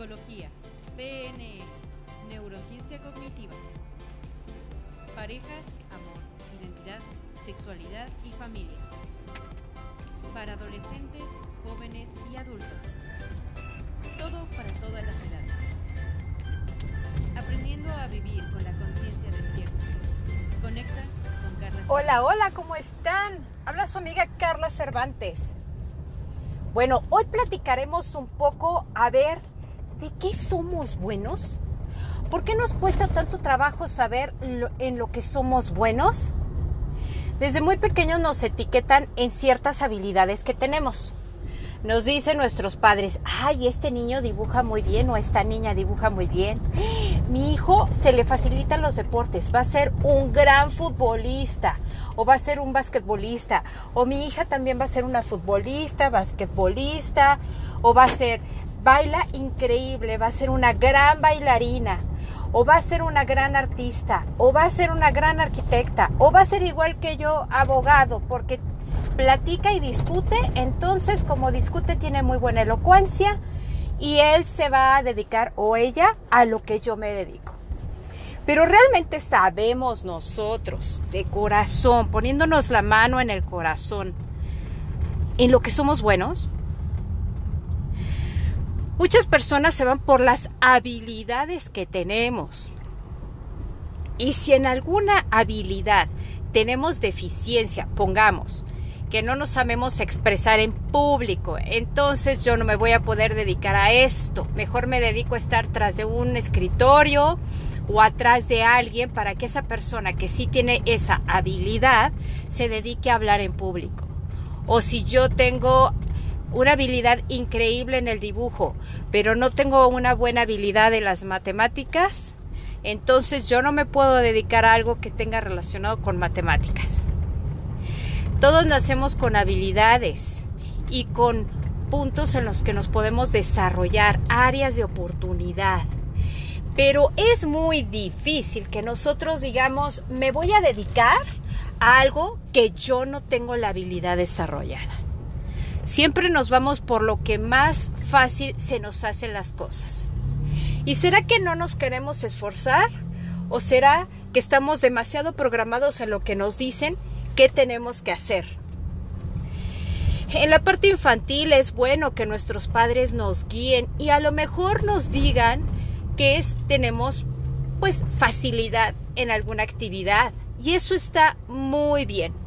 Psicología, PNL, Neurociencia Cognitiva, Parejas, Amor, Identidad, Sexualidad y Familia. Para adolescentes, jóvenes y adultos. Todo para todas las edades. Aprendiendo a vivir con la conciencia despierta. Conecta con Carla. Hola, hola, ¿cómo están? Habla su amiga Carla Cervantes. Bueno, hoy platicaremos un poco a ver de qué somos buenos. ¿Por qué nos cuesta tanto trabajo saber en lo que somos buenos? Desde muy pequeños nos etiquetan en ciertas habilidades que tenemos. Nos dicen nuestros padres, ay, este niño dibuja muy bien o esta niña dibuja muy bien. Mi hijo se le facilitan los deportes, va a ser un gran futbolista o va a ser un basquetbolista o mi hija también va a ser una futbolista, basquetbolista o va a ser, baila increíble, va a ser una gran bailarina o va a ser una gran artista, o va a ser una gran arquitecta, o va a ser igual que yo abogado, porque platica y discute, entonces como discute tiene muy buena elocuencia y él se va a dedicar o ella a lo que yo me dedico. Pero realmente sabemos nosotros, de corazón, poniéndonos la mano en el corazón, en lo que somos buenos. Muchas personas se van por las habilidades que tenemos. Y si en alguna habilidad tenemos deficiencia, pongamos que no nos sabemos expresar en público, entonces yo no me voy a poder dedicar a esto. Mejor me dedico a estar tras de un escritorio o atrás de alguien para que esa persona que sí tiene esa habilidad se dedique a hablar en público. O si yo tengo una habilidad increíble en el dibujo, pero no tengo una buena habilidad en las matemáticas, entonces yo no me puedo dedicar a algo que tenga relacionado con matemáticas. Todos nacemos con habilidades y con puntos en los que nos podemos desarrollar, áreas de oportunidad. Pero es muy difícil que nosotros digamos, me voy a dedicar a algo que yo no tengo la habilidad desarrollada. Siempre nos vamos por lo que más fácil se nos hacen las cosas. ¿Y será que no nos queremos esforzar? ¿O será que estamos demasiado programados en lo que nos dicen que tenemos que hacer? En la parte infantil es bueno que nuestros padres nos guíen y a lo mejor nos digan que tenemos pues facilidad en alguna actividad y eso está muy bien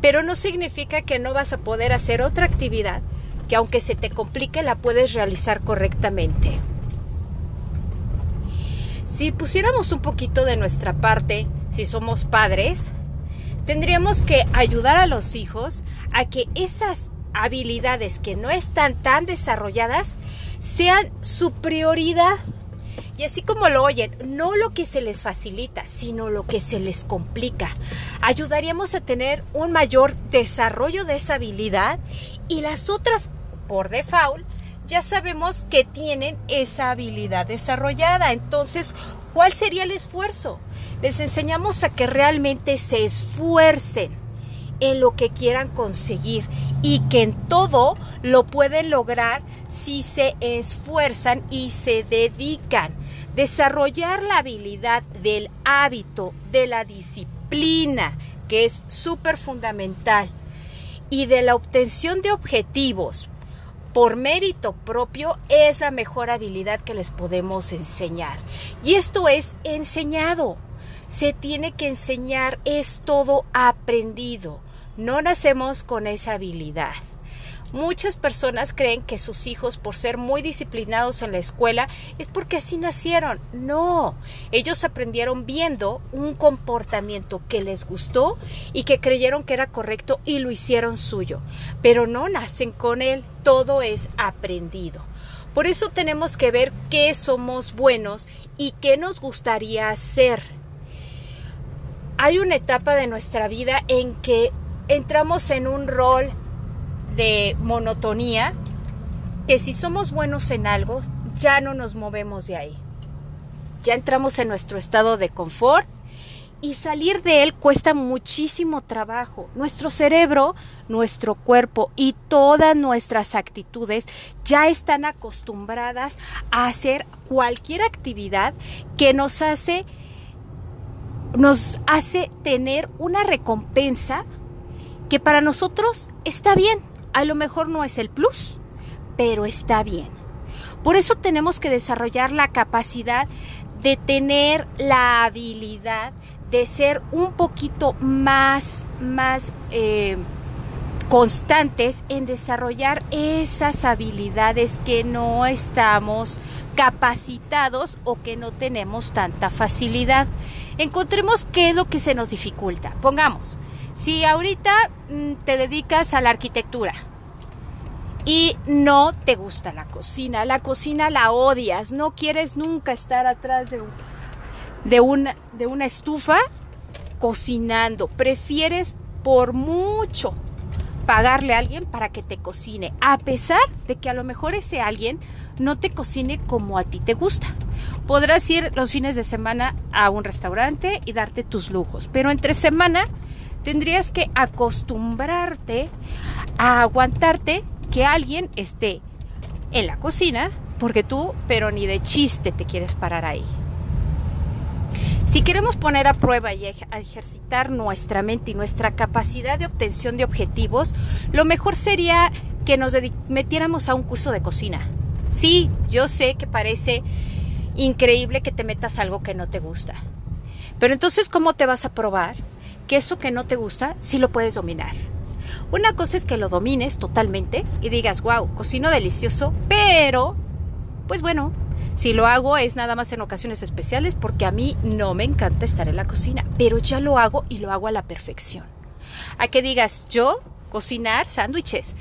pero no significa que no vas a poder hacer otra actividad que aunque se te complique la puedes realizar correctamente. Si pusiéramos un poquito de nuestra parte, si somos padres, tendríamos que ayudar a los hijos a que esas habilidades que no están tan desarrolladas sean su prioridad. Y así como lo oyen, no lo que se les facilita, sino lo que se les complica. Ayudaríamos a tener un mayor desarrollo de esa habilidad y las otras, por default, ya sabemos que tienen esa habilidad desarrollada. Entonces, ¿cuál sería el esfuerzo? Les enseñamos a que realmente se esfuercen en lo que quieran conseguir y que en todo lo pueden lograr si se esfuerzan y se dedican. Desarrollar la habilidad del hábito, de la disciplina, que es súper fundamental, y de la obtención de objetivos por mérito propio es la mejor habilidad que les podemos enseñar. Y esto es enseñado. Se tiene que enseñar, es todo aprendido. No nacemos con esa habilidad. Muchas personas creen que sus hijos, por ser muy disciplinados en la escuela, es porque así nacieron. No, ellos aprendieron viendo un comportamiento que les gustó y que creyeron que era correcto y lo hicieron suyo. Pero no nacen con él, todo es aprendido. Por eso tenemos que ver qué somos buenos y qué nos gustaría hacer. Hay una etapa de nuestra vida en que entramos en un rol de monotonía que si somos buenos en algo ya no nos movemos de ahí. Ya entramos en nuestro estado de confort y salir de él cuesta muchísimo trabajo. Nuestro cerebro, nuestro cuerpo y todas nuestras actitudes ya están acostumbradas a hacer cualquier actividad que nos hace nos hace tener una recompensa que para nosotros está bien. A lo mejor no es el plus, pero está bien. Por eso tenemos que desarrollar la capacidad de tener la habilidad de ser un poquito más, más eh, constantes en desarrollar esas habilidades que no estamos capacitados o que no tenemos tanta facilidad. Encontremos qué es lo que se nos dificulta. Pongamos, si ahorita mm, te dedicas a la arquitectura, y no te gusta la cocina, la cocina la odias, no quieres nunca estar atrás de, de, una, de una estufa cocinando, prefieres por mucho pagarle a alguien para que te cocine, a pesar de que a lo mejor ese alguien no te cocine como a ti te gusta. Podrás ir los fines de semana a un restaurante y darte tus lujos, pero entre semana tendrías que acostumbrarte a aguantarte que alguien esté en la cocina porque tú, pero ni de chiste te quieres parar ahí. Si queremos poner a prueba y ejercitar nuestra mente y nuestra capacidad de obtención de objetivos, lo mejor sería que nos metiéramos a un curso de cocina. Sí, yo sé que parece increíble que te metas algo que no te gusta. Pero entonces, ¿cómo te vas a probar que eso que no te gusta sí lo puedes dominar? Una cosa es que lo domines totalmente y digas, wow, cocino delicioso, pero, pues bueno, si lo hago es nada más en ocasiones especiales porque a mí no me encanta estar en la cocina, pero ya lo hago y lo hago a la perfección. A que digas, yo cocinar sándwiches.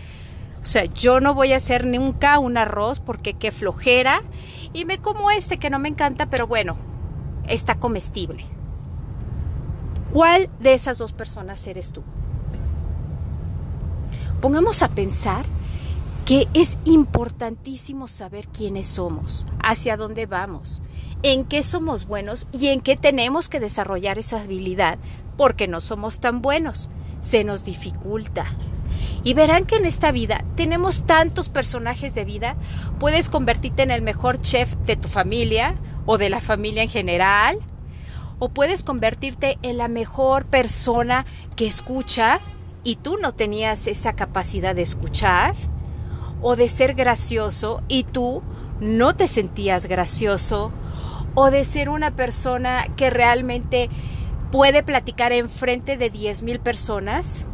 O sea, yo no voy a hacer nunca un arroz porque qué flojera y me como este que no me encanta, pero bueno, está comestible. ¿Cuál de esas dos personas eres tú? Pongamos a pensar que es importantísimo saber quiénes somos, hacia dónde vamos, en qué somos buenos y en qué tenemos que desarrollar esa habilidad, porque no somos tan buenos, se nos dificulta. Y verán que en esta vida tenemos tantos personajes de vida, puedes convertirte en el mejor chef de tu familia o de la familia en general, o puedes convertirte en la mejor persona que escucha y tú no tenías esa capacidad de escuchar o de ser gracioso y tú no te sentías gracioso o de ser una persona que realmente puede platicar en frente de 10 mil personas,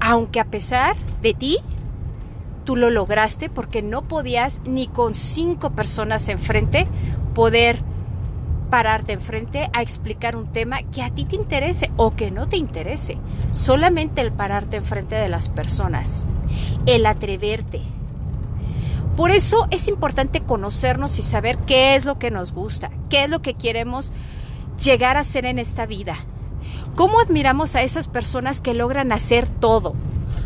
aunque a pesar de ti, tú lo lograste porque no podías ni con cinco personas enfrente poder pararte enfrente a explicar un tema que a ti te interese o que no te interese. Solamente el pararte enfrente de las personas, el atreverte. Por eso es importante conocernos y saber qué es lo que nos gusta, qué es lo que queremos llegar a ser en esta vida. ¿Cómo admiramos a esas personas que logran hacer todo?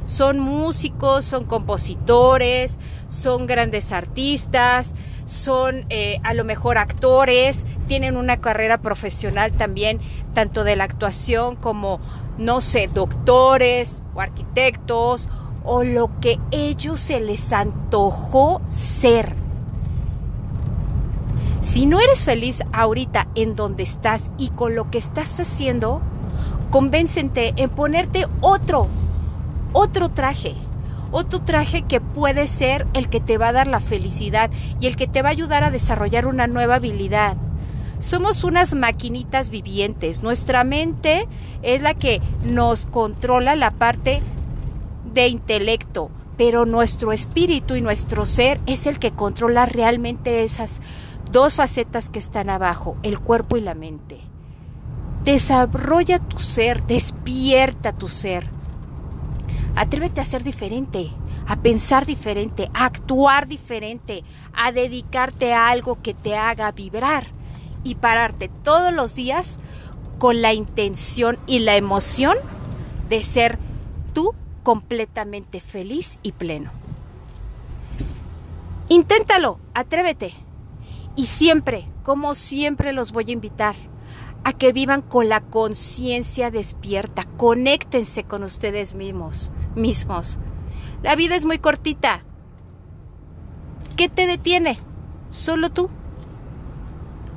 Son músicos, son compositores, son grandes artistas, son eh, a lo mejor actores, tienen una carrera profesional también, tanto de la actuación como, no sé, doctores o arquitectos o lo que ellos se les antojó ser. Si no eres feliz ahorita en donde estás y con lo que estás haciendo, convéncente en ponerte otro, otro traje otro traje que puede ser el que te va a dar la felicidad y el que te va a ayudar a desarrollar una nueva habilidad. Somos unas maquinitas vivientes. Nuestra mente es la que nos controla la parte de intelecto, pero nuestro espíritu y nuestro ser es el que controla realmente esas dos facetas que están abajo, el cuerpo y la mente. Desarrolla tu ser, despierta tu ser. Atrévete a ser diferente, a pensar diferente, a actuar diferente, a dedicarte a algo que te haga vibrar y pararte todos los días con la intención y la emoción de ser tú completamente feliz y pleno. Inténtalo, atrévete. Y siempre, como siempre los voy a invitar a que vivan con la conciencia despierta. Conéctense con ustedes mismos, mismos. La vida es muy cortita. ¿Qué te detiene? Solo tú.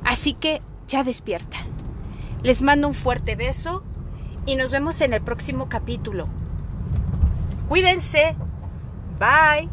Así que ya despierta. Les mando un fuerte beso y nos vemos en el próximo capítulo. Cuídense. Bye.